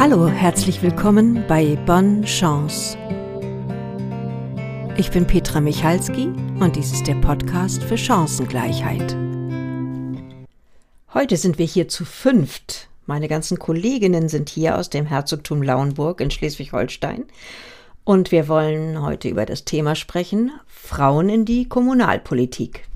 Hallo, herzlich willkommen bei Bonne Chance. Ich bin Petra Michalski und dies ist der Podcast für Chancengleichheit. Heute sind wir hier zu fünft. Meine ganzen Kolleginnen sind hier aus dem Herzogtum Lauenburg in Schleswig-Holstein. Und wir wollen heute über das Thema sprechen, Frauen in die Kommunalpolitik.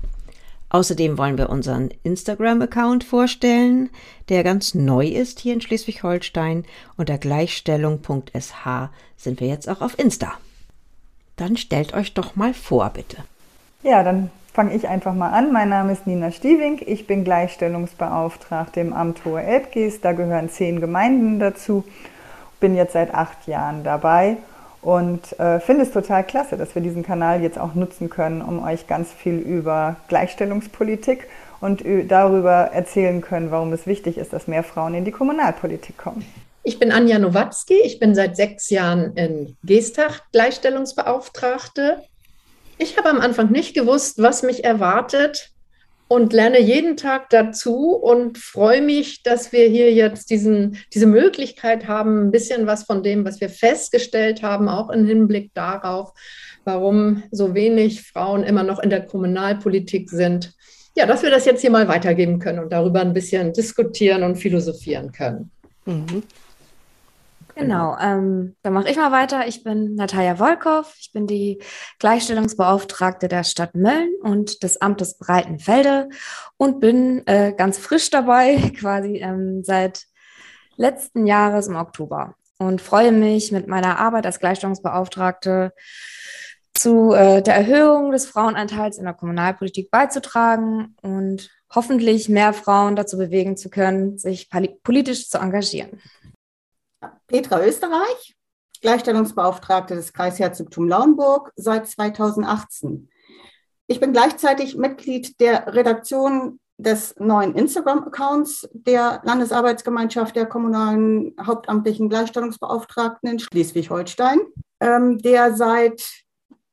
Außerdem wollen wir unseren Instagram-Account vorstellen, der ganz neu ist hier in Schleswig-Holstein. Unter gleichstellung.sh sind wir jetzt auch auf Insta. Dann stellt euch doch mal vor, bitte. Ja, dann fange ich einfach mal an. Mein Name ist Nina Stiewing. Ich bin Gleichstellungsbeauftragte im Amt Hohe Elbgies. Da gehören zehn Gemeinden dazu. Bin jetzt seit acht Jahren dabei und äh, finde es total klasse, dass wir diesen Kanal jetzt auch nutzen können, um euch ganz viel über Gleichstellungspolitik und darüber erzählen können, warum es wichtig ist, dass mehr Frauen in die Kommunalpolitik kommen. Ich bin Anja Nowatzki. Ich bin seit sechs Jahren in Geestach Gleichstellungsbeauftragte. Ich habe am Anfang nicht gewusst, was mich erwartet und lerne jeden Tag dazu und freue mich, dass wir hier jetzt diesen, diese Möglichkeit haben, ein bisschen was von dem, was wir festgestellt haben, auch im Hinblick darauf, warum so wenig Frauen immer noch in der Kommunalpolitik sind. Ja, dass wir das jetzt hier mal weitergeben können und darüber ein bisschen diskutieren und philosophieren können. Mhm. Genau, ähm, dann mache ich mal weiter. Ich bin Natalia Wolkow. Ich bin die Gleichstellungsbeauftragte der Stadt Mölln und des Amtes Breitenfelde und bin äh, ganz frisch dabei, quasi ähm, seit letzten Jahres im Oktober und freue mich mit meiner Arbeit als Gleichstellungsbeauftragte zu äh, der Erhöhung des Frauenanteils in der Kommunalpolitik beizutragen und hoffentlich mehr Frauen dazu bewegen zu können, sich politisch zu engagieren. Petra Österreich, Gleichstellungsbeauftragte des Kreisherzogtum Lauenburg seit 2018. Ich bin gleichzeitig Mitglied der Redaktion des neuen Instagram-Accounts der Landesarbeitsgemeinschaft der kommunalen hauptamtlichen Gleichstellungsbeauftragten in Schleswig-Holstein, ähm, der seit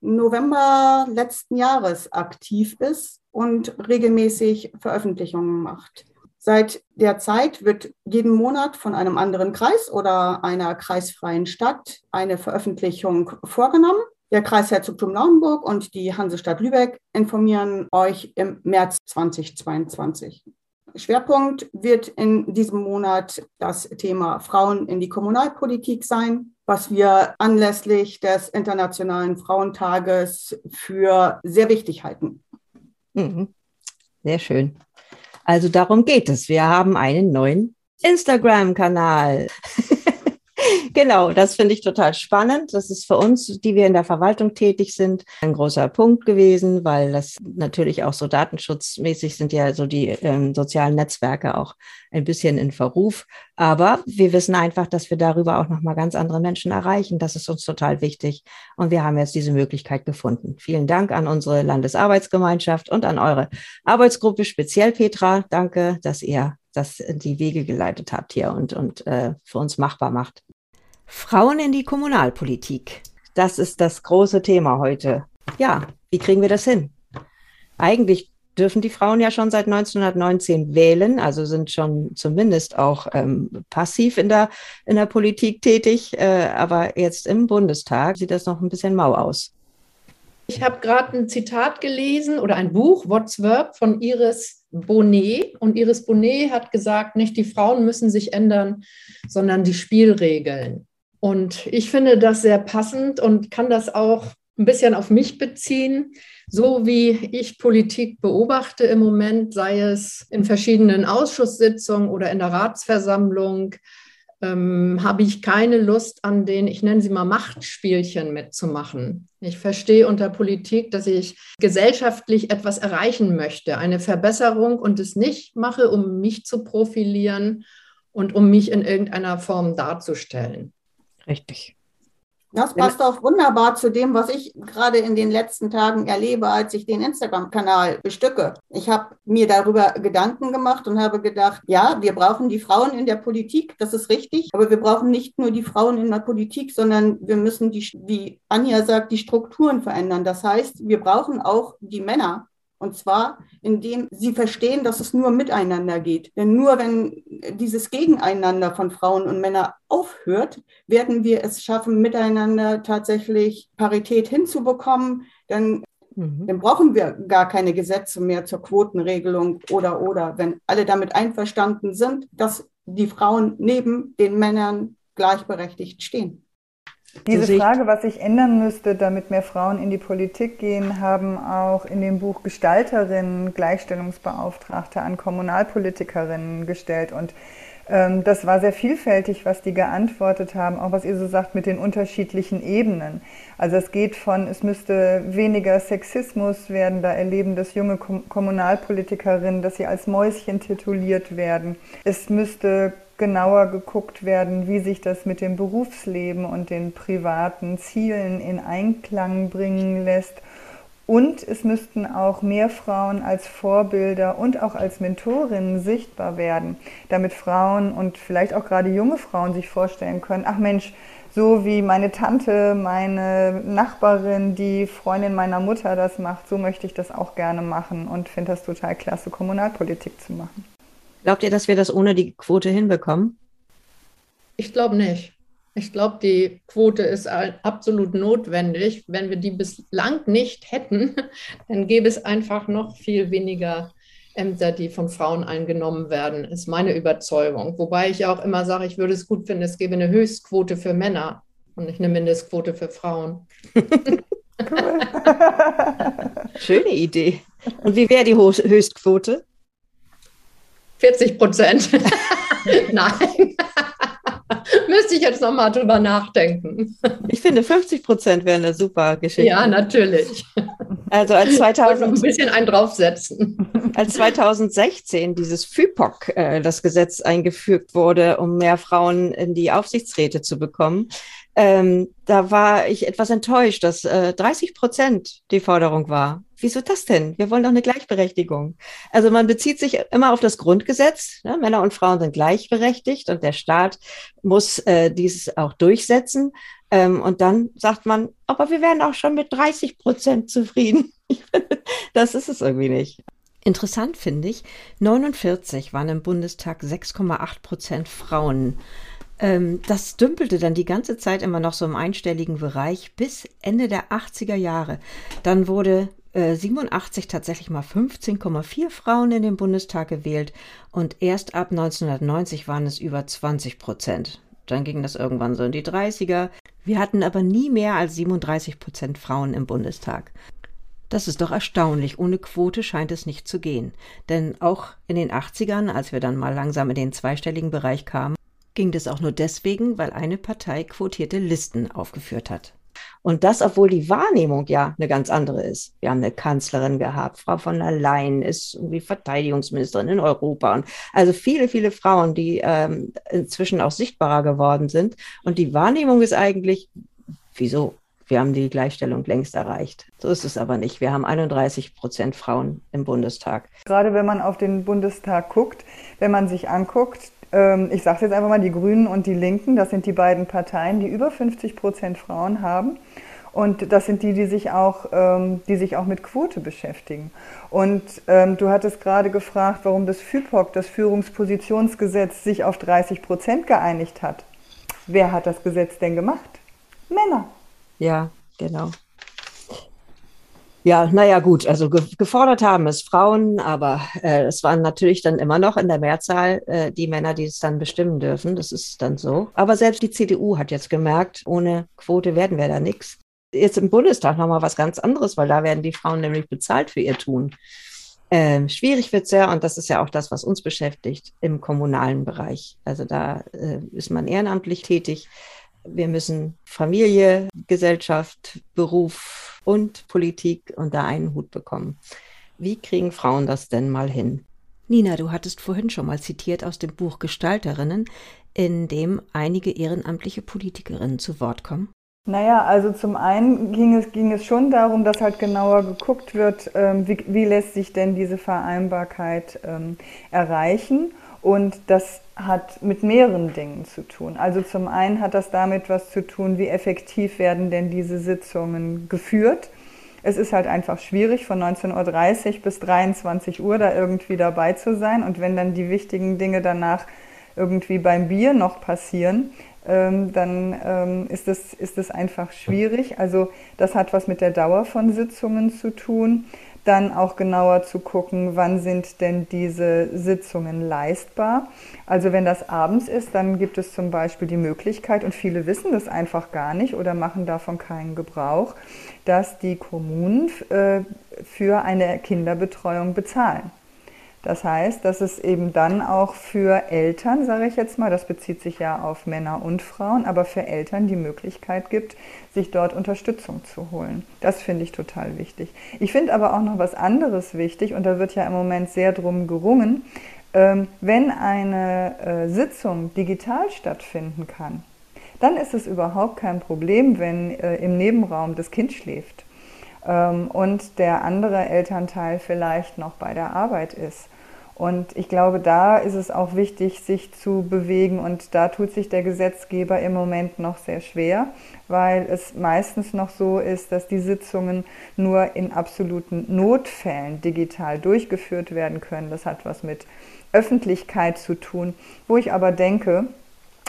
November letzten Jahres aktiv ist und regelmäßig Veröffentlichungen macht. Seit der Zeit wird jeden Monat von einem anderen Kreis oder einer kreisfreien Stadt eine Veröffentlichung vorgenommen. Der Kreisherzogtum Lauenburg und die Hansestadt Lübeck informieren euch im März 2022. Schwerpunkt wird in diesem Monat das Thema Frauen in die Kommunalpolitik sein, was wir anlässlich des Internationalen Frauentages für sehr wichtig halten. Mhm. Sehr schön. Also darum geht es. Wir haben einen neuen Instagram-Kanal. genau, das finde ich total spannend. Das ist für uns, die wir in der Verwaltung tätig sind, ein großer Punkt gewesen, weil das natürlich auch so datenschutzmäßig sind ja so die ähm, sozialen Netzwerke auch ein bisschen in Verruf. Aber wir wissen einfach, dass wir darüber auch nochmal ganz andere Menschen erreichen. Das ist uns total wichtig. Und wir haben jetzt diese Möglichkeit gefunden. Vielen Dank an unsere Landesarbeitsgemeinschaft und an eure Arbeitsgruppe, speziell Petra. Danke, dass ihr das in die Wege geleitet habt hier und, und äh, für uns machbar macht. Frauen in die Kommunalpolitik. Das ist das große Thema heute. Ja, wie kriegen wir das hin? Eigentlich dürfen die Frauen ja schon seit 1919 wählen, also sind schon zumindest auch ähm, passiv in der, in der Politik tätig. Äh, aber jetzt im Bundestag sieht das noch ein bisschen mau aus. Ich habe gerade ein Zitat gelesen oder ein Buch, What's Work, von Iris Bonet. Und Iris Bonet hat gesagt, nicht die Frauen müssen sich ändern, sondern die Spielregeln. Und ich finde das sehr passend und kann das auch ein bisschen auf mich beziehen. So wie ich Politik beobachte im Moment, sei es in verschiedenen Ausschusssitzungen oder in der Ratsversammlung, ähm, habe ich keine Lust an den, ich nenne sie mal Machtspielchen mitzumachen. Ich verstehe unter Politik, dass ich gesellschaftlich etwas erreichen möchte, eine Verbesserung und es nicht mache, um mich zu profilieren und um mich in irgendeiner Form darzustellen. Richtig. Das passt auch wunderbar zu dem, was ich gerade in den letzten Tagen erlebe, als ich den Instagram-Kanal bestücke. Ich habe mir darüber Gedanken gemacht und habe gedacht, ja, wir brauchen die Frauen in der Politik, das ist richtig, aber wir brauchen nicht nur die Frauen in der Politik, sondern wir müssen die, wie Anja sagt, die Strukturen verändern. Das heißt, wir brauchen auch die Männer Und zwar, indem sie verstehen, dass es nur miteinander geht. Denn nur wenn dieses Gegeneinander von Frauen und Männern aufhört, werden wir es schaffen, miteinander tatsächlich Parität hinzubekommen. Dann, mhm. dann brauchen wir gar keine Gesetze mehr zur Quotenregelung oder oder, wenn alle damit einverstanden sind, dass die Frauen neben den Männern gleichberechtigt stehen. Diese Frage, was sich ändern müsste, damit mehr Frauen in die Politik gehen, haben auch in dem Buch Gestalterinnen, Gleichstellungsbeauftragte an Kommunalpolitikerinnen gestellt. Und ähm, das war sehr vielfältig, was die geantwortet haben, auch was ihr so sagt mit den unterschiedlichen Ebenen. Also es geht von, es müsste weniger Sexismus werden, da erleben das junge Kom Kommunalpolitikerinnen, dass sie als Mäuschen tituliert werden. Es müsste genauer geguckt werden, wie sich das mit dem Berufsleben und den privaten Zielen in Einklang bringen lässt. Und es müssten auch mehr Frauen als Vorbilder und auch als Mentorinnen sichtbar werden, damit Frauen und vielleicht auch gerade junge Frauen sich vorstellen können, ach Mensch, so wie meine Tante, meine Nachbarin, die Freundin meiner Mutter das macht, so möchte ich das auch gerne machen und finde das total klasse, Kommunalpolitik zu machen. Glaubt ihr, dass wir das ohne die Quote hinbekommen? Ich glaube nicht. Ich glaube, die Quote ist absolut notwendig. Wenn wir die bislang nicht hätten, dann gäbe es einfach noch viel weniger Ämter, die von Frauen eingenommen werden, ist meine Überzeugung. Wobei ich auch immer sage, ich würde es gut finden, es gäbe eine Höchstquote für Männer und nicht eine Mindestquote für Frauen. Schöne Idee. Und wie wäre die Höchstquote? 40 Prozent. Nein. Müsste ich jetzt nochmal drüber nachdenken. Ich finde, 50 Prozent wäre eine super Geschichte. Ja, natürlich. Also als 2000, noch ein bisschen einen draufsetzen. Als 2016 dieses FIPOC, äh, das Gesetz eingefügt wurde, um mehr Frauen in die Aufsichtsräte zu bekommen, ähm, da war ich etwas enttäuscht, dass äh, 30 Prozent die Forderung war. Wieso das denn? Wir wollen doch eine Gleichberechtigung. Also man bezieht sich immer auf das Grundgesetz. Ne? Männer und Frauen sind gleichberechtigt und der Staat muss äh, dies auch durchsetzen. Ähm, und dann sagt man, aber wir wären auch schon mit 30 Prozent zufrieden. das ist es irgendwie nicht. Interessant finde ich, 49 waren im Bundestag 6,8 Prozent Frauen. Ähm, das dümpelte dann die ganze Zeit immer noch so im einstelligen Bereich bis Ende der 80er Jahre. Dann wurde 87 äh, tatsächlich mal 15,4 Frauen in den Bundestag gewählt und erst ab 1990 waren es über 20 Prozent. Dann ging das irgendwann so in die 30er. Wir hatten aber nie mehr als 37 Prozent Frauen im Bundestag. Das ist doch erstaunlich. Ohne Quote scheint es nicht zu gehen. Denn auch in den 80ern, als wir dann mal langsam in den zweistelligen Bereich kamen, ging das auch nur deswegen, weil eine Partei quotierte Listen aufgeführt hat. Und das, obwohl die Wahrnehmung ja eine ganz andere ist. Wir haben eine Kanzlerin gehabt, Frau von der Leyen ist irgendwie Verteidigungsministerin in Europa. Und also viele, viele Frauen, die ähm, inzwischen auch sichtbarer geworden sind. Und die Wahrnehmung ist eigentlich, wieso? Wir haben die Gleichstellung längst erreicht. So ist es aber nicht. Wir haben 31 Prozent Frauen im Bundestag. Gerade wenn man auf den Bundestag guckt, wenn man sich anguckt, ich sage jetzt einfach mal, die Grünen und die Linken, das sind die beiden Parteien, die über 50 Prozent Frauen haben. Und das sind die, die sich auch, ähm, die sich auch mit Quote beschäftigen. Und ähm, du hattest gerade gefragt, warum das FIPOC, das Führungspositionsgesetz, sich auf 30 Prozent geeinigt hat. Wer hat das Gesetz denn gemacht? Männer. Ja, genau. Ja, naja, gut, also ge gefordert haben es Frauen, aber äh, es waren natürlich dann immer noch in der Mehrzahl äh, die Männer, die es dann bestimmen dürfen. Das ist dann so. Aber selbst die CDU hat jetzt gemerkt, ohne Quote werden wir da nichts. Jetzt im Bundestag nochmal was ganz anderes, weil da werden die Frauen nämlich bezahlt für ihr Tun. Ähm, schwierig wird es ja, und das ist ja auch das, was uns beschäftigt, im kommunalen Bereich. Also da äh, ist man ehrenamtlich tätig. Wir müssen Familie, Gesellschaft, Beruf und Politik unter einen Hut bekommen. Wie kriegen Frauen das denn mal hin? Nina, du hattest vorhin schon mal zitiert aus dem Buch Gestalterinnen, in dem einige ehrenamtliche Politikerinnen zu Wort kommen. Naja, also zum einen ging es, ging es schon darum, dass halt genauer geguckt wird, ähm, wie, wie, lässt sich denn diese Vereinbarkeit ähm, erreichen. Und das hat mit mehreren Dingen zu tun. Also zum einen hat das damit was zu tun, wie effektiv werden denn diese Sitzungen geführt. Es ist halt einfach schwierig, von 19.30 Uhr bis 23 Uhr da irgendwie dabei zu sein. Und wenn dann die wichtigen Dinge danach irgendwie beim Bier noch passieren, ähm, dann ähm, ist, es, ist es einfach schwierig. Also das hat was mit der Dauer von Sitzungen zu tun. Dann auch genauer zu gucken, wann sind denn diese Sitzungen leistbar. Also wenn das abends ist, dann gibt es zum Beispiel die Möglichkeit, und viele wissen das einfach gar nicht oder machen davon keinen Gebrauch, dass die Kommunen äh, für eine Kinderbetreuung bezahlen. Das heißt, dass es eben dann auch für Eltern, sage ich jetzt mal, das bezieht sich ja auf Männer und Frauen, aber für Eltern die Möglichkeit gibt, sich dort Unterstützung zu holen. Das finde ich total wichtig. Ich finde aber auch noch was anderes wichtig und da wird ja im Moment sehr drum gerungen, ähm, wenn eine äh, Sitzung digital stattfinden kann, dann ist es überhaupt kein Problem, wenn äh, im Nebenraum das Kind schläft ähm, und der andere Elternteil vielleicht noch bei der Arbeit ist. Und ich glaube, da ist es auch wichtig, sich zu bewegen. Und da tut sich der Gesetzgeber im Moment noch sehr schwer, weil es meistens noch so ist, dass die Sitzungen nur in absoluten Notfällen digital durchgeführt werden können. Das hat was mit Öffentlichkeit zu tun, wo ich aber denke,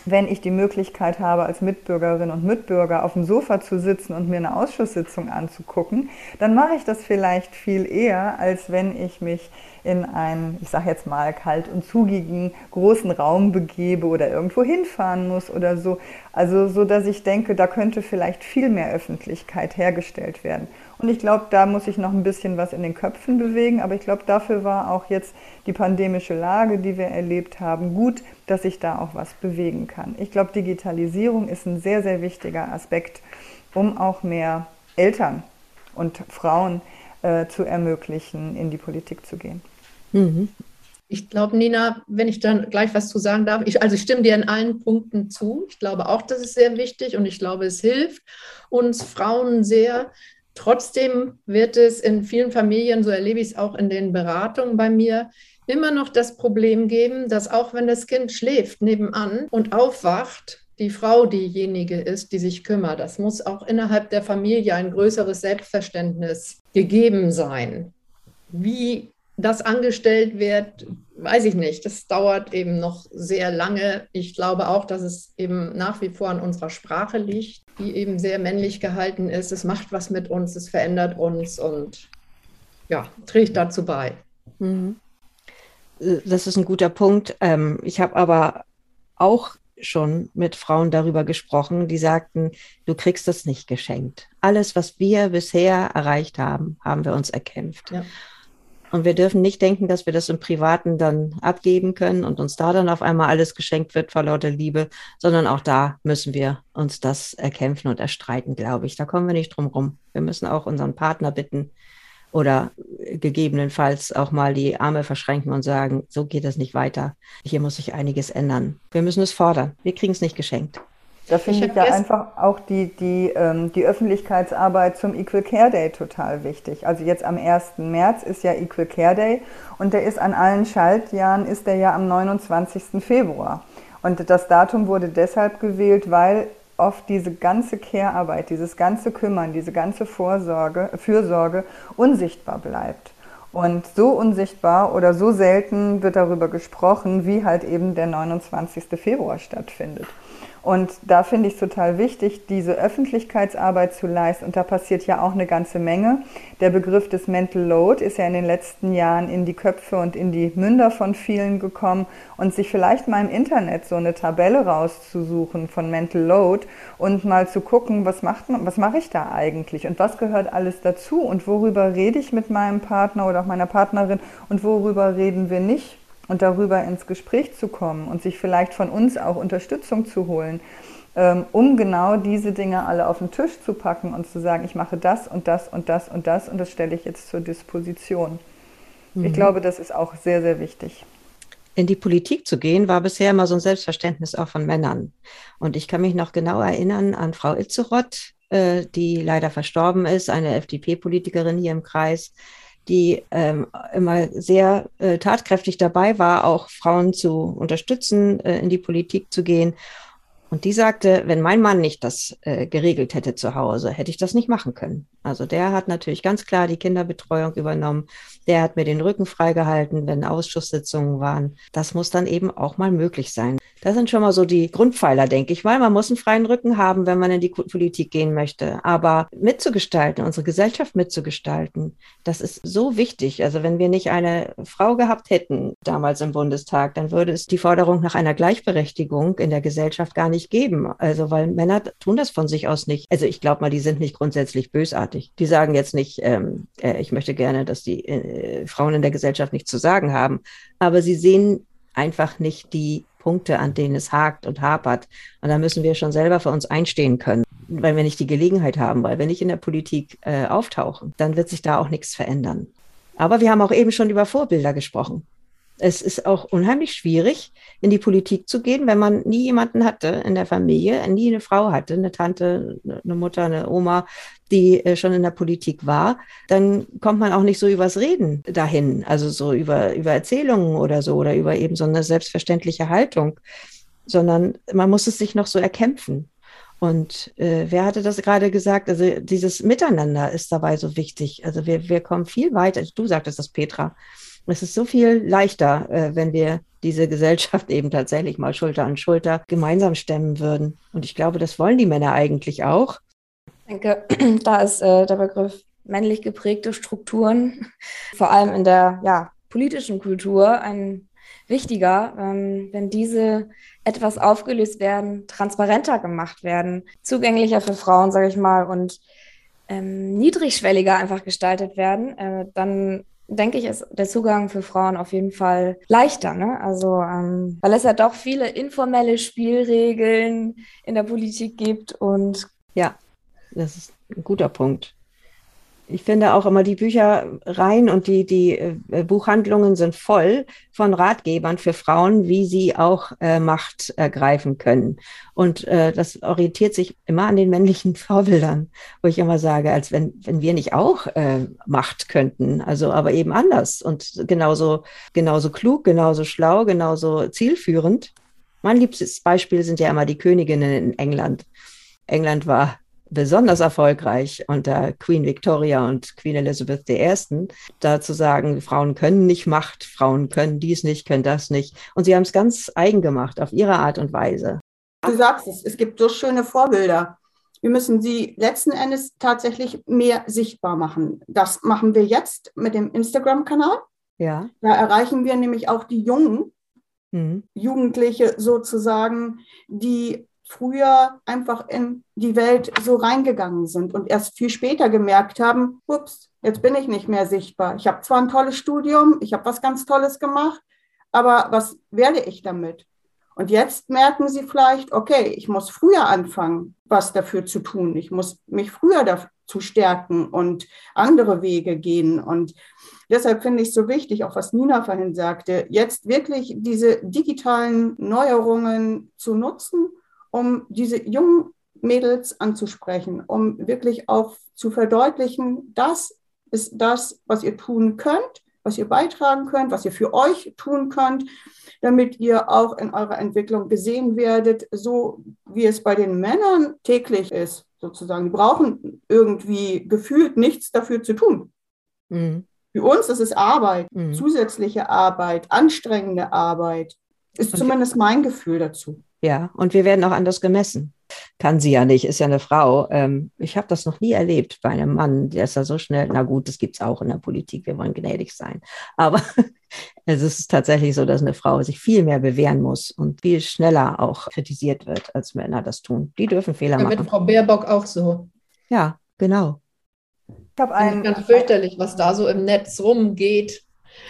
wenn ich die Möglichkeit habe, als Mitbürgerin und Mitbürger auf dem Sofa zu sitzen und mir eine Ausschusssitzung anzugucken, dann mache ich das vielleicht viel eher, als wenn ich mich in einen, ich sage jetzt mal, kalt und zugigen großen Raum begebe oder irgendwo hinfahren muss oder so. Also so, dass ich denke, da könnte vielleicht viel mehr Öffentlichkeit hergestellt werden. Und ich glaube, da muss ich noch ein bisschen was in den Köpfen bewegen. Aber ich glaube, dafür war auch jetzt die pandemische Lage, die wir erlebt haben, gut, dass ich da auch was bewegen kann. Ich glaube, Digitalisierung ist ein sehr, sehr wichtiger Aspekt, um auch mehr Eltern und Frauen äh, zu ermöglichen, in die Politik zu gehen. Mhm. Ich glaube, Nina, wenn ich dann gleich was zu sagen darf, ich, also ich stimme dir in allen Punkten zu. Ich glaube auch, das ist sehr wichtig und ich glaube, es hilft uns Frauen sehr. Trotzdem wird es in vielen Familien, so erlebe ich es auch in den Beratungen bei mir, immer noch das Problem geben, dass auch wenn das Kind schläft nebenan und aufwacht, die Frau diejenige ist, die sich kümmert. Das muss auch innerhalb der Familie ein größeres Selbstverständnis gegeben sein. Wie das angestellt wird, weiß ich nicht. Das dauert eben noch sehr lange. Ich glaube auch, dass es eben nach wie vor an unserer Sprache liegt, die eben sehr männlich gehalten ist. Es macht was mit uns, es verändert uns und ja, trägt dazu bei. Mhm. Das ist ein guter Punkt. Ähm, ich habe aber auch schon mit Frauen darüber gesprochen, die sagten, du kriegst das nicht geschenkt. Alles, was wir bisher erreicht haben, haben wir uns erkämpft. Ja. Und wir dürfen nicht denken, dass wir das im Privaten dann abgeben können und uns da dann auf einmal alles geschenkt wird vor lauter Liebe, sondern auch da müssen wir uns das erkämpfen und erstreiten, glaube ich. Da kommen wir nicht drum rum. Wir müssen auch unseren Partner bitten oder gegebenenfalls auch mal die Arme verschränken und sagen, so geht es nicht weiter. Hier muss sich einiges ändern. Wir müssen es fordern. Wir kriegen es nicht geschenkt. Da finde ich, ich ja einfach auch die, die, ähm, die Öffentlichkeitsarbeit zum Equal Care Day total wichtig. Also jetzt am 1. März ist ja Equal Care Day und der ist an allen Schaltjahren, ist der ja am 29. Februar. Und das Datum wurde deshalb gewählt, weil oft diese ganze Care-Arbeit, dieses ganze Kümmern, diese ganze Vorsorge, Fürsorge unsichtbar bleibt. Und so unsichtbar oder so selten wird darüber gesprochen, wie halt eben der 29. Februar stattfindet. Und da finde ich es total wichtig, diese Öffentlichkeitsarbeit zu leisten. Und da passiert ja auch eine ganze Menge. Der Begriff des Mental Load ist ja in den letzten Jahren in die Köpfe und in die Münder von vielen gekommen. Und sich vielleicht mal im Internet so eine Tabelle rauszusuchen von Mental Load und mal zu gucken, was, macht man, was mache ich da eigentlich und was gehört alles dazu und worüber rede ich mit meinem Partner oder auch meiner Partnerin und worüber reden wir nicht und darüber ins Gespräch zu kommen und sich vielleicht von uns auch Unterstützung zu holen, ähm, um genau diese Dinge alle auf den Tisch zu packen und zu sagen, ich mache das und das und das und das und das stelle ich jetzt zur Disposition. Mhm. Ich glaube, das ist auch sehr, sehr wichtig. In die Politik zu gehen, war bisher immer so ein Selbstverständnis auch von Männern. Und ich kann mich noch genau erinnern an Frau Itzeroth, äh, die leider verstorben ist, eine FDP-Politikerin hier im Kreis, die ähm, immer sehr äh, tatkräftig dabei war, auch Frauen zu unterstützen, äh, in die Politik zu gehen. Und die sagte, wenn mein Mann nicht das äh, geregelt hätte zu Hause, hätte ich das nicht machen können. Also der hat natürlich ganz klar die Kinderbetreuung übernommen. Der hat mir den Rücken freigehalten, wenn Ausschusssitzungen waren. Das muss dann eben auch mal möglich sein. Das sind schon mal so die Grundpfeiler, denke ich mal. Man muss einen freien Rücken haben, wenn man in die Politik gehen möchte. Aber mitzugestalten, unsere Gesellschaft mitzugestalten, das ist so wichtig. Also wenn wir nicht eine Frau gehabt hätten damals im Bundestag, dann würde es die Forderung nach einer Gleichberechtigung in der Gesellschaft gar nicht geben. Also weil Männer tun das von sich aus nicht. Also ich glaube mal, die sind nicht grundsätzlich bösartig. Die sagen jetzt nicht, ähm, äh, ich möchte gerne, dass die äh, Frauen in der Gesellschaft nichts zu sagen haben. Aber sie sehen einfach nicht die Punkte, an denen es hakt und hapert. Und da müssen wir schon selber für uns einstehen können, weil wir nicht die Gelegenheit haben, weil wir nicht in der Politik äh, auftauchen, dann wird sich da auch nichts verändern. Aber wir haben auch eben schon über Vorbilder gesprochen. Es ist auch unheimlich schwierig, in die Politik zu gehen, wenn man nie jemanden hatte in der Familie, nie eine Frau hatte, eine Tante, eine Mutter, eine Oma, die äh, schon in der Politik war. Dann kommt man auch nicht so übers Reden dahin, also so über, über Erzählungen oder so oder über eben so eine selbstverständliche Haltung, sondern man muss es sich noch so erkämpfen. Und äh, wer hatte das gerade gesagt? Also dieses Miteinander ist dabei so wichtig. Also wir, wir kommen viel weiter. Du sagtest das, Petra. Es ist so viel leichter, äh, wenn wir diese Gesellschaft eben tatsächlich mal Schulter an Schulter gemeinsam stemmen würden. Und ich glaube, das wollen die Männer eigentlich auch. Ich denke, da ist äh, der Begriff männlich geprägte Strukturen, vor allem in der ja, politischen Kultur, ein wichtiger, ähm, wenn diese etwas aufgelöst werden, transparenter gemacht werden, zugänglicher für Frauen, sage ich mal, und ähm, niedrigschwelliger einfach gestaltet werden, äh, dann denke ich, ist der Zugang für Frauen auf jeden Fall leichter. Ne? Also, ähm, weil es ja doch viele informelle Spielregeln in der Politik gibt und. Ja, das ist ein guter Punkt ich finde auch immer die Büchereien und die, die äh, Buchhandlungen sind voll von Ratgebern für Frauen, wie sie auch äh, Macht ergreifen können. Und äh, das orientiert sich immer an den männlichen Vorbildern, wo ich immer sage, als wenn, wenn wir nicht auch äh, Macht könnten, also aber eben anders und genauso, genauso klug, genauso schlau, genauso zielführend. Mein liebstes Beispiel sind ja immer die Königinnen in England. England war besonders erfolgreich unter Queen Victoria und Queen Elizabeth I. da zu sagen, Frauen können nicht Macht, Frauen können dies nicht, können das nicht. Und sie haben es ganz eigen gemacht, auf ihre Art und Weise. Du sagst es, es gibt so schöne Vorbilder. Wir müssen sie letzten Endes tatsächlich mehr sichtbar machen. Das machen wir jetzt mit dem Instagram-Kanal. Ja. Da erreichen wir nämlich auch die Jungen, mhm. Jugendliche sozusagen, die früher einfach in die Welt so reingegangen sind und erst viel später gemerkt haben, ups, jetzt bin ich nicht mehr sichtbar. Ich habe zwar ein tolles Studium, ich habe was ganz Tolles gemacht, aber was werde ich damit? Und jetzt merken sie vielleicht, okay, ich muss früher anfangen, was dafür zu tun. Ich muss mich früher dazu stärken und andere Wege gehen. Und deshalb finde ich es so wichtig, auch was Nina vorhin sagte, jetzt wirklich diese digitalen Neuerungen zu nutzen um diese jungen Mädels anzusprechen, um wirklich auch zu verdeutlichen, das ist das, was ihr tun könnt, was ihr beitragen könnt, was ihr für euch tun könnt, damit ihr auch in eurer Entwicklung gesehen werdet, so wie es bei den Männern täglich ist, sozusagen. Die brauchen irgendwie gefühlt nichts dafür zu tun. Mhm. Für uns ist es Arbeit, mhm. zusätzliche Arbeit, anstrengende Arbeit. Ist zumindest mein Gefühl dazu. Ja, und wir werden auch anders gemessen. Kann sie ja nicht, ist ja eine Frau. Ähm, ich habe das noch nie erlebt bei einem Mann, der ist ja so schnell, na gut, das gibt es auch in der Politik, wir wollen gnädig sein. Aber es ist tatsächlich so, dass eine Frau sich viel mehr bewähren muss und viel schneller auch kritisiert wird, als Männer das tun. Die dürfen Fehler ja, machen. Mit Frau Baerbock auch so. Ja, genau. Ich habe einen ganz fürchterlich, was da so im Netz rumgeht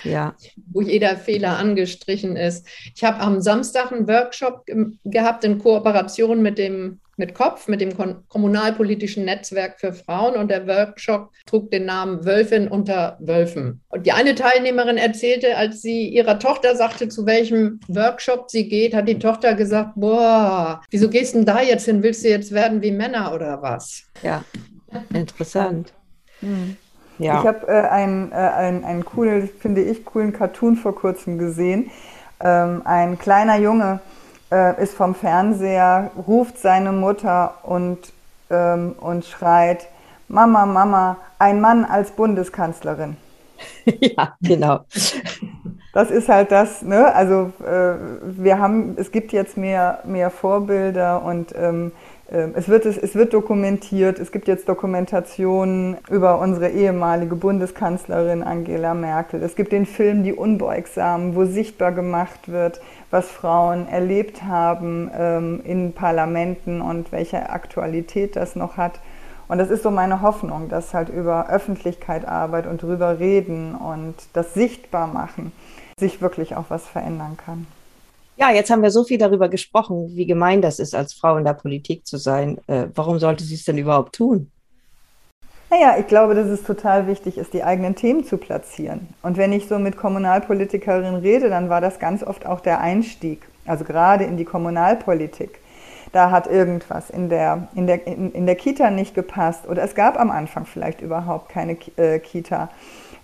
ja. wo jeder Fehler angestrichen ist. Ich habe am Samstag einen Workshop gehabt in Kooperation mit dem mit Kopf, mit dem kommunalpolitischen Netzwerk für Frauen und der Workshop trug den Namen Wölfin unter Wölfen. Und die eine Teilnehmerin erzählte, als sie ihrer Tochter sagte, zu welchem Workshop sie geht, hat die Tochter gesagt, boah, wieso gehst du denn da jetzt hin? Willst du jetzt werden wie Männer oder was? Ja, interessant. Mhm. Ja. Ich habe äh, einen, äh, einen, einen coolen, finde ich, coolen Cartoon vor kurzem gesehen. Ähm, ein kleiner Junge äh, ist vom Fernseher, ruft seine Mutter und, ähm, und schreit, Mama, Mama, ein Mann als Bundeskanzlerin. ja, genau. Das ist halt das, ne? Also äh, wir haben, es gibt jetzt mehr, mehr Vorbilder und ähm, äh, es, wird, es, wird dokumentiert. Es gibt jetzt Dokumentationen über unsere ehemalige Bundeskanzlerin Angela Merkel. Es gibt den Film Die Unbeugsamen, wo sichtbar gemacht wird, was Frauen erlebt haben ähm, in Parlamenten und welche Aktualität das noch hat. Und das ist so meine Hoffnung, dass halt über Öffentlichkeit Arbeit und drüber reden und das sichtbar machen sich wirklich auch was verändern kann. Ja, jetzt haben wir so viel darüber gesprochen, wie gemein das ist, als Frau in der Politik zu sein. Äh, warum sollte sie es denn überhaupt tun? Naja, ich glaube, dass es total wichtig ist, die eigenen Themen zu platzieren. Und wenn ich so mit Kommunalpolitikerinnen rede, dann war das ganz oft auch der Einstieg, also gerade in die Kommunalpolitik. Da hat irgendwas in der, in der, in, in der Kita nicht gepasst oder es gab am Anfang vielleicht überhaupt keine äh, Kita.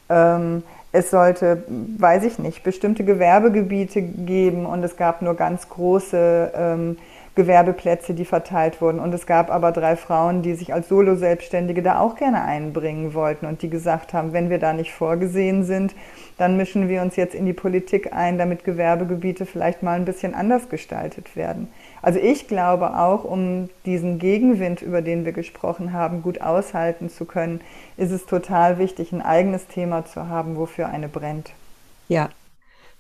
Ähm, es sollte, weiß ich nicht, bestimmte Gewerbegebiete geben und es gab nur ganz große ähm, Gewerbeplätze, die verteilt wurden. Und es gab aber drei Frauen, die sich als Solo-Selbstständige da auch gerne einbringen wollten und die gesagt haben, wenn wir da nicht vorgesehen sind, dann mischen wir uns jetzt in die Politik ein, damit Gewerbegebiete vielleicht mal ein bisschen anders gestaltet werden. Also ich glaube auch, um diesen Gegenwind, über den wir gesprochen haben, gut aushalten zu können, ist es total wichtig, ein eigenes Thema zu haben, wofür eine brennt. Ja,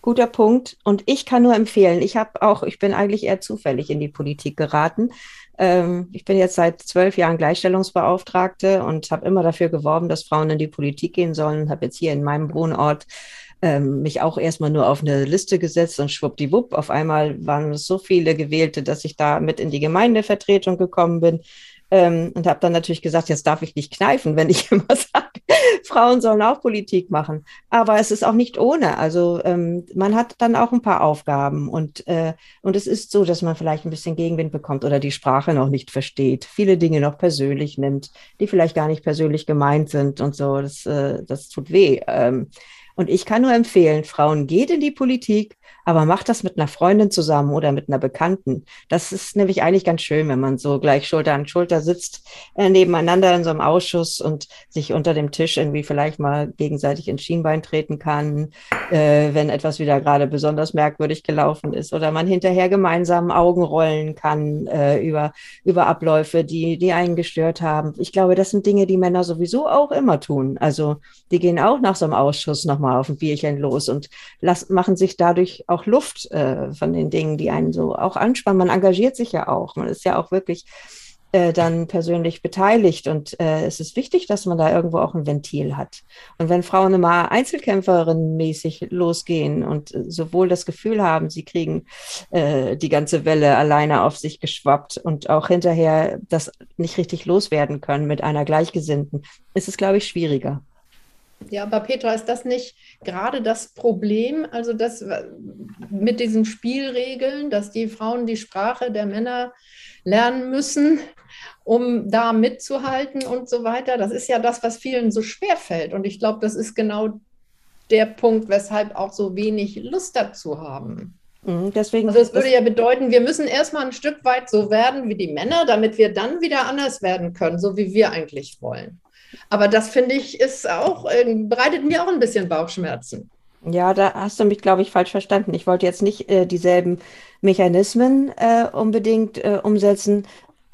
guter Punkt. Und ich kann nur empfehlen, ich habe auch, ich bin eigentlich eher zufällig in die Politik geraten. Ähm, ich bin jetzt seit zwölf Jahren Gleichstellungsbeauftragte und habe immer dafür geworben, dass Frauen in die Politik gehen sollen. Habe jetzt hier in meinem Wohnort ähm, mich auch erstmal nur auf eine Liste gesetzt und schwuppdiwupp, auf einmal waren es so viele Gewählte, dass ich da mit in die Gemeindevertretung gekommen bin. Ähm, und habe dann natürlich gesagt, jetzt darf ich nicht kneifen, wenn ich immer sage, Frauen sollen auch Politik machen. Aber es ist auch nicht ohne. Also ähm, man hat dann auch ein paar Aufgaben und, äh, und es ist so, dass man vielleicht ein bisschen Gegenwind bekommt oder die Sprache noch nicht versteht, viele Dinge noch persönlich nimmt, die vielleicht gar nicht persönlich gemeint sind und so. Das, äh, das tut weh. Ähm, und ich kann nur empfehlen, Frauen geht in die Politik, aber macht das mit einer Freundin zusammen oder mit einer Bekannten. Das ist nämlich eigentlich ganz schön, wenn man so gleich Schulter an Schulter sitzt, äh, nebeneinander in so einem Ausschuss und sich unter dem Tisch irgendwie vielleicht mal gegenseitig ins Schienbein treten kann, äh, wenn etwas wieder gerade besonders merkwürdig gelaufen ist oder man hinterher gemeinsam Augen rollen kann äh, über, über Abläufe, die, die einen gestört haben. Ich glaube, das sind Dinge, die Männer sowieso auch immer tun. Also die gehen auch nach so einem Ausschuss nochmal mal auf ein Bierchen los und las, machen sich dadurch auch Luft äh, von den Dingen, die einen so auch anspannen. Man engagiert sich ja auch. Man ist ja auch wirklich äh, dann persönlich beteiligt. Und äh, es ist wichtig, dass man da irgendwo auch ein Ventil hat. Und wenn Frauen immer Einzelkämpferinnen-mäßig losgehen und sowohl das Gefühl haben, sie kriegen äh, die ganze Welle alleine auf sich geschwappt und auch hinterher das nicht richtig loswerden können mit einer Gleichgesinnten, ist es, glaube ich, schwieriger. Ja, aber Petra, ist das nicht gerade das Problem, also das mit diesen Spielregeln, dass die Frauen die Sprache der Männer lernen müssen, um da mitzuhalten und so weiter? Das ist ja das, was vielen so schwer fällt. Und ich glaube, das ist genau der Punkt, weshalb auch so wenig Lust dazu haben. Mhm, deswegen, also es würde ja bedeuten, wir müssen erstmal ein Stück weit so werden wie die Männer, damit wir dann wieder anders werden können, so wie wir eigentlich wollen. Aber das finde ich ist auch, äh, bereitet mir auch ein bisschen Bauchschmerzen. Ja, da hast du mich, glaube ich, falsch verstanden. Ich wollte jetzt nicht äh, dieselben Mechanismen äh, unbedingt äh, umsetzen,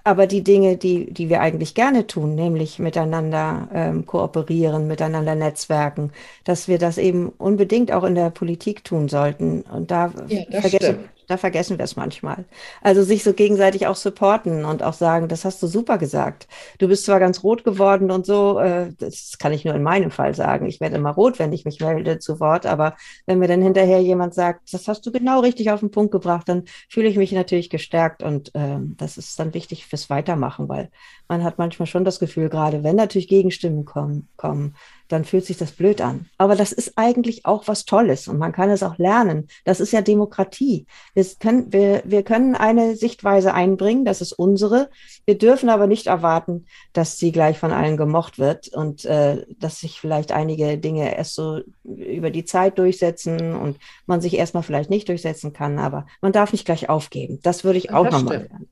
aber die Dinge, die, die wir eigentlich gerne tun, nämlich miteinander ähm, kooperieren, miteinander netzwerken, dass wir das eben unbedingt auch in der Politik tun sollten. Und da ja, vergessen, da vergessen wir es manchmal. Also sich so gegenseitig auch supporten und auch sagen, das hast du super gesagt. Du bist zwar ganz rot geworden und so, äh, das kann ich nur in meinem Fall sagen. Ich werde immer rot, wenn ich mich melde zu Wort, aber wenn mir dann hinterher jemand sagt, das hast du genau richtig auf den Punkt gebracht, dann fühle ich mich natürlich gestärkt und äh, das ist dann wichtig fürs Weitermachen, weil man hat manchmal schon das Gefühl, gerade wenn natürlich Gegenstimmen kommen, kommen dann fühlt sich das blöd an. Aber das ist eigentlich auch was Tolles und man kann es auch lernen. Das ist ja Demokratie. Wir können, wir, wir können eine Sichtweise einbringen, das ist unsere. Wir dürfen aber nicht erwarten, dass sie gleich von allen gemocht wird und äh, dass sich vielleicht einige Dinge erst so über die Zeit durchsetzen und man sich erstmal vielleicht nicht durchsetzen kann. Aber man darf nicht gleich aufgeben. Das würde ich auch nochmal lernen.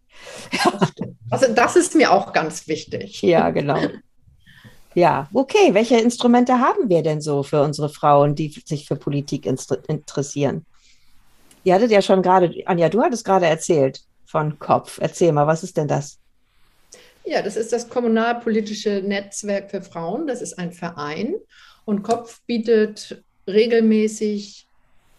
Also das ist mir auch ganz wichtig. Ja, genau. Ja, okay. Welche Instrumente haben wir denn so für unsere Frauen, die sich für Politik interessieren? Ihr hattet ja schon gerade, Anja, du hattest gerade erzählt von Kopf. Erzähl mal, was ist denn das? Ja, das ist das Kommunalpolitische Netzwerk für Frauen. Das ist ein Verein. Und Kopf bietet regelmäßig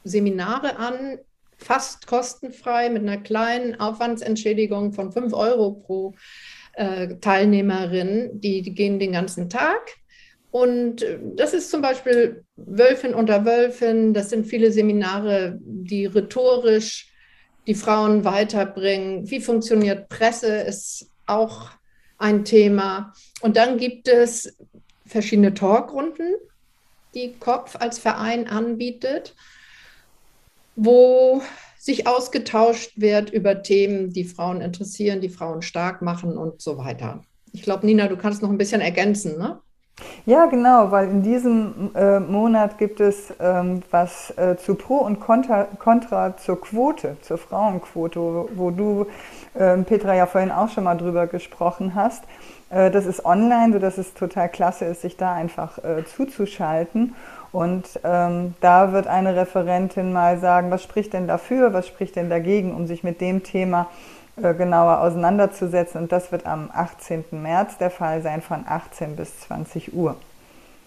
Seminare an, fast kostenfrei mit einer kleinen Aufwandsentschädigung von 5 Euro pro äh, Teilnehmerinnen, die, die gehen den ganzen Tag. Und äh, das ist zum Beispiel Wölfin unter Wölfin. Das sind viele Seminare, die rhetorisch die Frauen weiterbringen. Wie funktioniert Presse, ist auch ein Thema. Und dann gibt es verschiedene Talkrunden, die Kopf als Verein anbietet, wo sich ausgetauscht wird über Themen, die Frauen interessieren, die Frauen stark machen und so weiter. Ich glaube, Nina, du kannst noch ein bisschen ergänzen, ne? Ja, genau, weil in diesem äh, Monat gibt es ähm, was äh, zu Pro und Contra, Contra zur Quote, zur Frauenquote, wo, wo du, äh, Petra, ja vorhin auch schon mal drüber gesprochen hast. Äh, das ist online, sodass es total klasse ist, sich da einfach äh, zuzuschalten. Und ähm, da wird eine Referentin mal sagen, was spricht denn dafür, was spricht denn dagegen, um sich mit dem Thema äh, genauer auseinanderzusetzen. Und das wird am 18. März der Fall sein, von 18 bis 20 Uhr.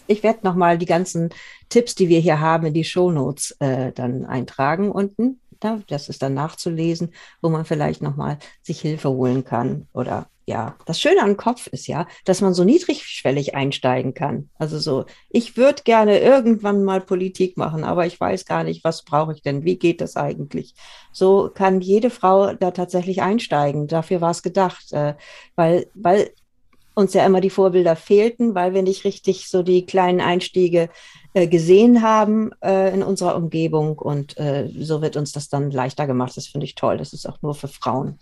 Ich werde nochmal die ganzen Tipps, die wir hier haben, in die Shownotes äh, dann eintragen unten. Ja, das ist dann nachzulesen, wo man vielleicht nochmal sich Hilfe holen kann oder ja, das Schöne am Kopf ist ja, dass man so niedrigschwellig einsteigen kann. Also so, ich würde gerne irgendwann mal Politik machen, aber ich weiß gar nicht, was brauche ich denn? Wie geht das eigentlich? So kann jede Frau da tatsächlich einsteigen. Dafür war es gedacht, äh, weil, weil uns ja immer die Vorbilder fehlten, weil wir nicht richtig so die kleinen Einstiege äh, gesehen haben äh, in unserer Umgebung und äh, so wird uns das dann leichter gemacht. Das finde ich toll. Das ist auch nur für Frauen.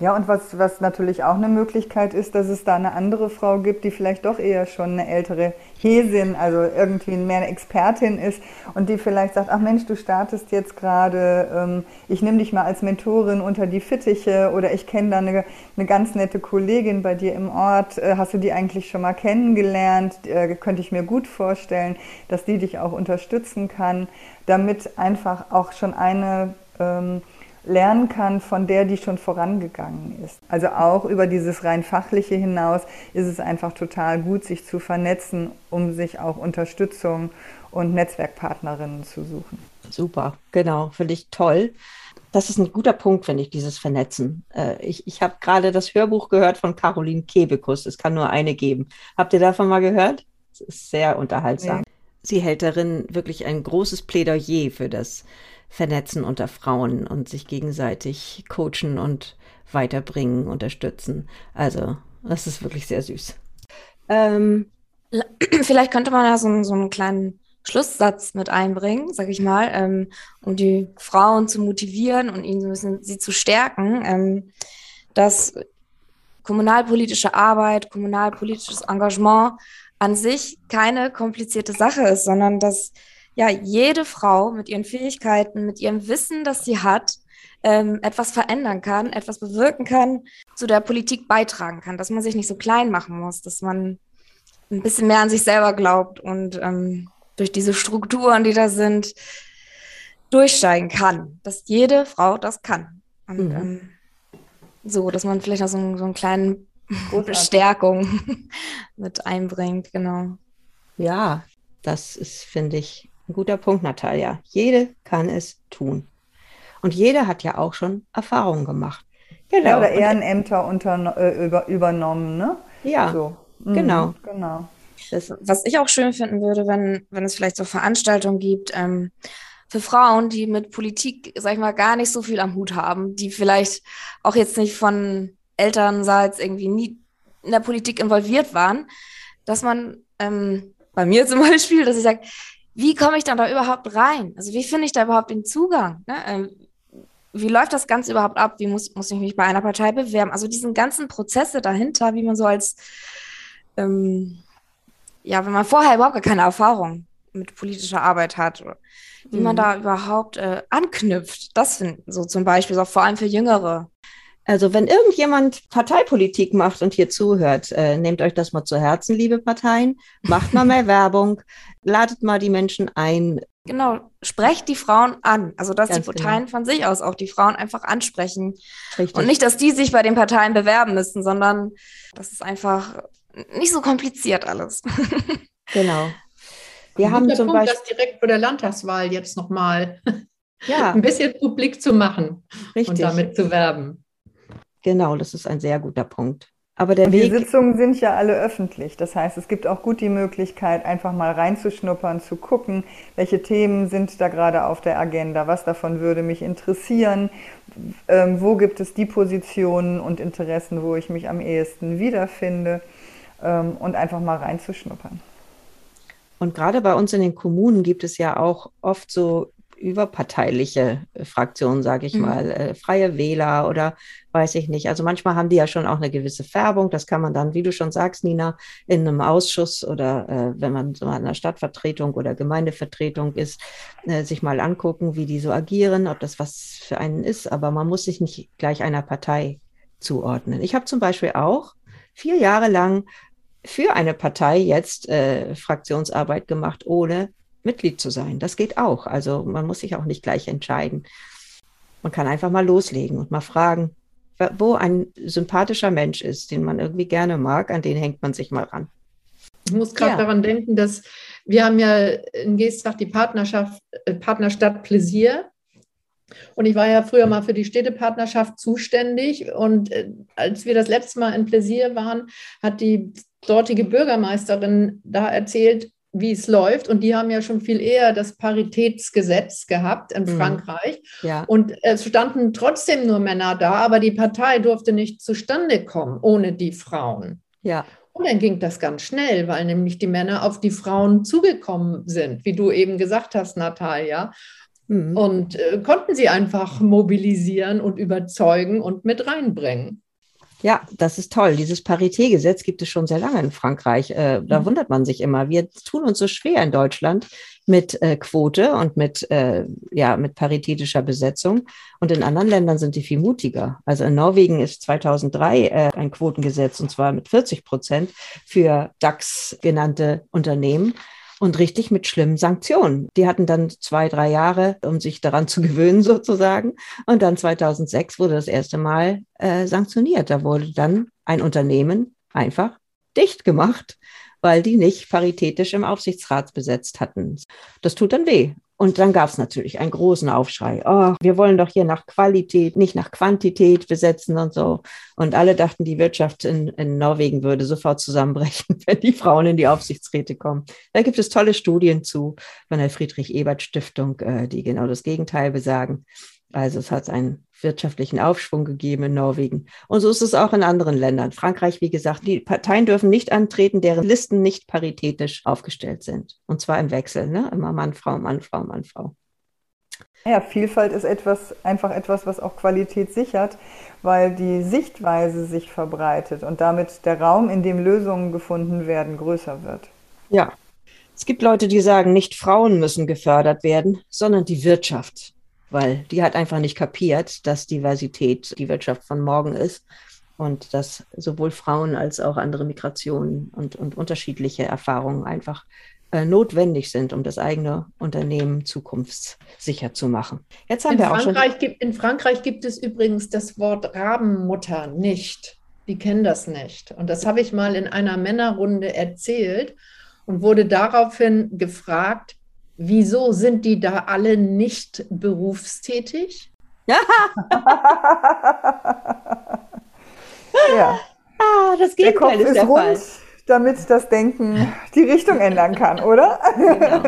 Ja, und was, was natürlich auch eine Möglichkeit ist, dass es da eine andere Frau gibt, die vielleicht doch eher schon eine ältere Häsin, also irgendwie mehr eine Expertin ist und die vielleicht sagt, ach Mensch, du startest jetzt gerade, ähm, ich nehme dich mal als Mentorin unter die Fittiche oder ich kenne da eine, eine ganz nette Kollegin bei dir im Ort, äh, hast du die eigentlich schon mal kennengelernt, äh, könnte ich mir gut vorstellen, dass die dich auch unterstützen kann, damit einfach auch schon eine... Ähm, lernen kann von der, die schon vorangegangen ist. Also auch über dieses rein fachliche hinaus ist es einfach total gut, sich zu vernetzen, um sich auch Unterstützung und Netzwerkpartnerinnen zu suchen. Super, genau, finde ich toll. Das ist ein guter Punkt, finde ich, dieses Vernetzen. Äh, ich ich habe gerade das Hörbuch gehört von Caroline Kebekus. Es kann nur eine geben. Habt ihr davon mal gehört? Es ist sehr unterhaltsam. Nee. Sie hält darin wirklich ein großes Plädoyer für das vernetzen unter Frauen und sich gegenseitig coachen und weiterbringen, unterstützen. Also, das ist wirklich sehr süß. Ähm, vielleicht könnte man ja so, so einen kleinen Schlusssatz mit einbringen, sag ich mal, ähm, um die Frauen zu motivieren und ihnen so ein bisschen sie zu stärken, ähm, dass kommunalpolitische Arbeit, kommunalpolitisches Engagement an sich keine komplizierte Sache ist, sondern dass ja jede Frau mit ihren Fähigkeiten, mit ihrem Wissen, das sie hat, ähm, etwas verändern kann, etwas bewirken kann, zu der Politik beitragen kann, dass man sich nicht so klein machen muss, dass man ein bisschen mehr an sich selber glaubt und ähm, durch diese Strukturen, die da sind, durchsteigen kann, dass jede Frau das kann. Und mhm. ähm, so, dass man vielleicht auch so, so einen kleinen Bestärkung mit einbringt, genau. Ja, das ist, finde ich, ein guter Punkt, Natalia. Jede kann es tun. Und jeder hat ja auch schon Erfahrungen gemacht. Genau. Ja, oder Ehrenämter unter, äh, über, übernommen, ne? Ja, so. mhm, genau. genau. Das, was ich auch schön finden würde, wenn, wenn es vielleicht so Veranstaltungen gibt ähm, für Frauen, die mit Politik, sag ich mal, gar nicht so viel am Hut haben, die vielleicht auch jetzt nicht von Elternseits irgendwie nie in der Politik involviert waren, dass man ähm, bei mir zum Beispiel, dass ich sage, wie komme ich dann da überhaupt rein? Also wie finde ich da überhaupt den Zugang? Ne? Ähm, wie läuft das Ganze überhaupt ab? Wie muss, muss ich mich bei einer Partei bewerben? Also diesen ganzen Prozesse dahinter, wie man so als, ähm, ja, wenn man vorher überhaupt gar keine Erfahrung mit politischer Arbeit hat, wie mhm. man da überhaupt äh, anknüpft. Das sind so zum Beispiel, so vor allem für Jüngere. Also wenn irgendjemand Parteipolitik macht und hier zuhört, äh, nehmt euch das mal zu Herzen, liebe Parteien, macht mal mehr Werbung, ladet mal die Menschen ein. Genau, sprecht die Frauen an. Also dass Ganz die Parteien genau. von sich aus auch die Frauen einfach ansprechen. Richtig. Und nicht, dass die sich bei den Parteien bewerben müssen, sondern das ist einfach nicht so kompliziert alles. genau. Wir haben zum Punkt, Beispiel das direkt vor der Landtagswahl jetzt nochmal ja. ein bisschen publik zu machen Richtig. und damit zu werben. Genau, das ist ein sehr guter Punkt. Aber der und Weg. Die Sitzungen sind ja alle öffentlich. Das heißt, es gibt auch gut die Möglichkeit, einfach mal reinzuschnuppern, zu gucken, welche Themen sind da gerade auf der Agenda, was davon würde mich interessieren, ähm, wo gibt es die Positionen und Interessen, wo ich mich am ehesten wiederfinde ähm, und einfach mal reinzuschnuppern. Und gerade bei uns in den Kommunen gibt es ja auch oft so überparteiliche äh, Fraktionen, sage ich mhm. mal, äh, freie Wähler oder weiß ich nicht. Also manchmal haben die ja schon auch eine gewisse Färbung. Das kann man dann, wie du schon sagst, Nina, in einem Ausschuss oder äh, wenn man so an einer Stadtvertretung oder Gemeindevertretung ist, äh, sich mal angucken, wie die so agieren, ob das was für einen ist. Aber man muss sich nicht gleich einer Partei zuordnen. Ich habe zum Beispiel auch vier Jahre lang für eine Partei jetzt äh, Fraktionsarbeit gemacht, ohne Mitglied zu sein. Das geht auch. Also man muss sich auch nicht gleich entscheiden. Man kann einfach mal loslegen und mal fragen, wo ein sympathischer Mensch ist, den man irgendwie gerne mag, an den hängt man sich mal ran. Ich muss gerade ja. daran denken, dass wir haben ja in Geestach die Partnerschaft, äh, Partnerstadt Pläsier. Und ich war ja früher mal für die Städtepartnerschaft zuständig. Und äh, als wir das letzte Mal in Pläsier waren, hat die dortige Bürgermeisterin da erzählt, wie es läuft. Und die haben ja schon viel eher das Paritätsgesetz gehabt in mhm. Frankreich. Ja. Und es standen trotzdem nur Männer da, aber die Partei durfte nicht zustande kommen ohne die Frauen. Ja. Und dann ging das ganz schnell, weil nämlich die Männer auf die Frauen zugekommen sind, wie du eben gesagt hast, Natalia. Mhm. Und äh, konnten sie einfach mobilisieren und überzeugen und mit reinbringen. Ja, das ist toll. Dieses Paritätgesetz gibt es schon sehr lange in Frankreich. Äh, da mhm. wundert man sich immer. Wir tun uns so schwer in Deutschland mit äh, Quote und mit, äh, ja, mit paritätischer Besetzung. Und in anderen Ländern sind die viel mutiger. Also in Norwegen ist 2003 äh, ein Quotengesetz und zwar mit 40 Prozent für DAX genannte Unternehmen und richtig mit schlimmen Sanktionen. Die hatten dann zwei, drei Jahre, um sich daran zu gewöhnen sozusagen. Und dann 2006 wurde das erste Mal äh, sanktioniert. Da wurde dann ein Unternehmen einfach dicht gemacht, weil die nicht paritätisch im Aufsichtsrat besetzt hatten. Das tut dann weh. Und dann gab es natürlich einen großen Aufschrei. Oh, wir wollen doch hier nach Qualität, nicht nach Quantität besetzen und so. Und alle dachten, die Wirtschaft in, in Norwegen würde sofort zusammenbrechen, wenn die Frauen in die Aufsichtsräte kommen. Da gibt es tolle Studien zu von der Friedrich-Ebert-Stiftung, äh, die genau das Gegenteil besagen. Also es hat einen wirtschaftlichen Aufschwung gegeben in Norwegen. Und so ist es auch in anderen Ländern. Frankreich, wie gesagt, die Parteien dürfen nicht antreten, deren Listen nicht paritätisch aufgestellt sind. Und zwar im Wechsel, ne? Immer Mann, Frau, Mann, Frau, Mann, Frau. Ja, Vielfalt ist etwas, einfach etwas, was auch Qualität sichert, weil die Sichtweise sich verbreitet und damit der Raum, in dem Lösungen gefunden werden, größer wird. Ja. Es gibt Leute, die sagen, nicht Frauen müssen gefördert werden, sondern die Wirtschaft weil die hat einfach nicht kapiert, dass Diversität die Wirtschaft von morgen ist und dass sowohl Frauen als auch andere Migrationen und, und unterschiedliche Erfahrungen einfach äh, notwendig sind, um das eigene Unternehmen zukunftssicher zu machen. Jetzt haben in wir auch Frankreich schon. Gibt, in Frankreich gibt es übrigens das Wort Rabenmutter nicht. Die kennen das nicht. Und das habe ich mal in einer Männerrunde erzählt und wurde daraufhin gefragt, Wieso sind die da alle nicht berufstätig? Ja. ja. Ah, das Gegenteil der Kopf ist, ist rund, Fall. damit das Denken die Richtung ändern kann, oder? Genau.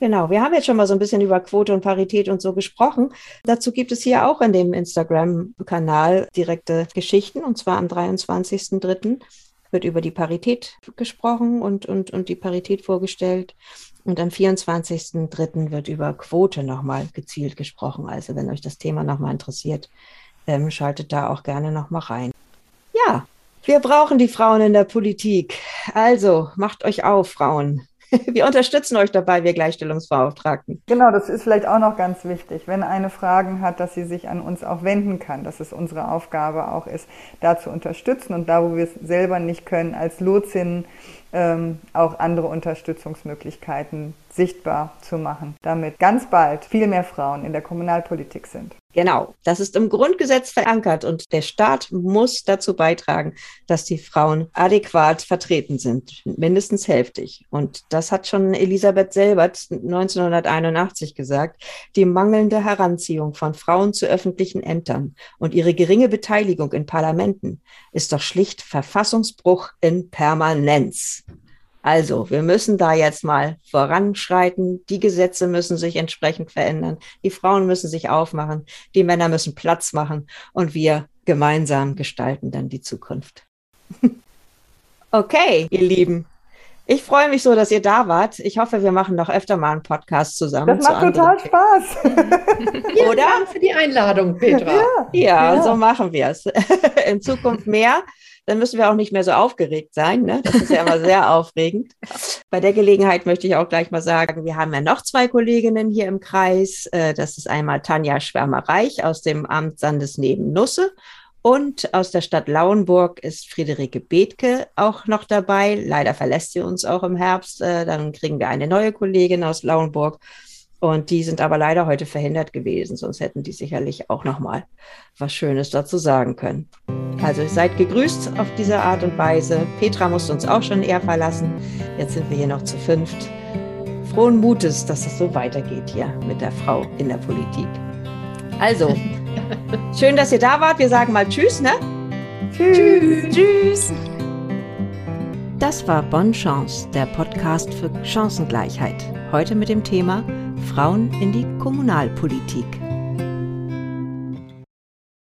Genau, wir haben jetzt schon mal so ein bisschen über Quote und Parität und so gesprochen. Dazu gibt es hier auch in dem Instagram-Kanal direkte Geschichten und zwar am 23.03 wird über die Parität gesprochen und, und, und die Parität vorgestellt. Und am 24.03. wird über Quote nochmal gezielt gesprochen. Also wenn euch das Thema nochmal interessiert, ähm, schaltet da auch gerne nochmal rein. Ja, wir brauchen die Frauen in der Politik. Also macht euch auf, Frauen. Wir unterstützen euch dabei, wir Gleichstellungsbeauftragten. Genau, das ist vielleicht auch noch ganz wichtig. Wenn eine Fragen hat, dass sie sich an uns auch wenden kann, dass es unsere Aufgabe auch ist, da zu unterstützen und da, wo wir es selber nicht können, als Lotsinnen ähm, auch andere Unterstützungsmöglichkeiten sichtbar zu machen, damit ganz bald viel mehr Frauen in der Kommunalpolitik sind. Genau, das ist im Grundgesetz verankert und der Staat muss dazu beitragen, dass die Frauen adäquat vertreten sind, mindestens hälftig. Und das hat schon Elisabeth Selbert 1981 gesagt. Die mangelnde Heranziehung von Frauen zu öffentlichen Ämtern und ihre geringe Beteiligung in Parlamenten ist doch schlicht Verfassungsbruch in Permanenz. Also, wir müssen da jetzt mal voranschreiten. Die Gesetze müssen sich entsprechend verändern. Die Frauen müssen sich aufmachen. Die Männer müssen Platz machen. Und wir gemeinsam gestalten dann die Zukunft. okay, ihr Lieben. Ich freue mich so, dass ihr da wart. Ich hoffe, wir machen noch öfter mal einen Podcast zusammen. Das macht zu total Spaß. Oder? Dank für die Einladung, Petra. Ja, ja, ja. so machen wir es. In Zukunft mehr dann müssen wir auch nicht mehr so aufgeregt sein. Ne? Das ist ja immer sehr aufregend. Bei der Gelegenheit möchte ich auch gleich mal sagen, wir haben ja noch zwei Kolleginnen hier im Kreis. Äh, das ist einmal Tanja Schwärmer-Reich aus dem Amt Sandesneben Nusse und aus der Stadt Lauenburg ist Friederike Bethke auch noch dabei. Leider verlässt sie uns auch im Herbst. Äh, dann kriegen wir eine neue Kollegin aus Lauenburg. Und die sind aber leider heute verhindert gewesen, sonst hätten die sicherlich auch noch mal was Schönes dazu sagen können. Also seid gegrüßt auf diese Art und Weise. Petra musste uns auch schon eher verlassen. Jetzt sind wir hier noch zu fünft. Frohen Mutes, dass es so weitergeht hier mit der Frau in der Politik. Also, schön, dass ihr da wart. Wir sagen mal Tschüss, ne? Tschüss. Tschüss. Das war Bonne Chance, der Podcast für Chancengleichheit. Heute mit dem Thema Frauen in die Kommunalpolitik.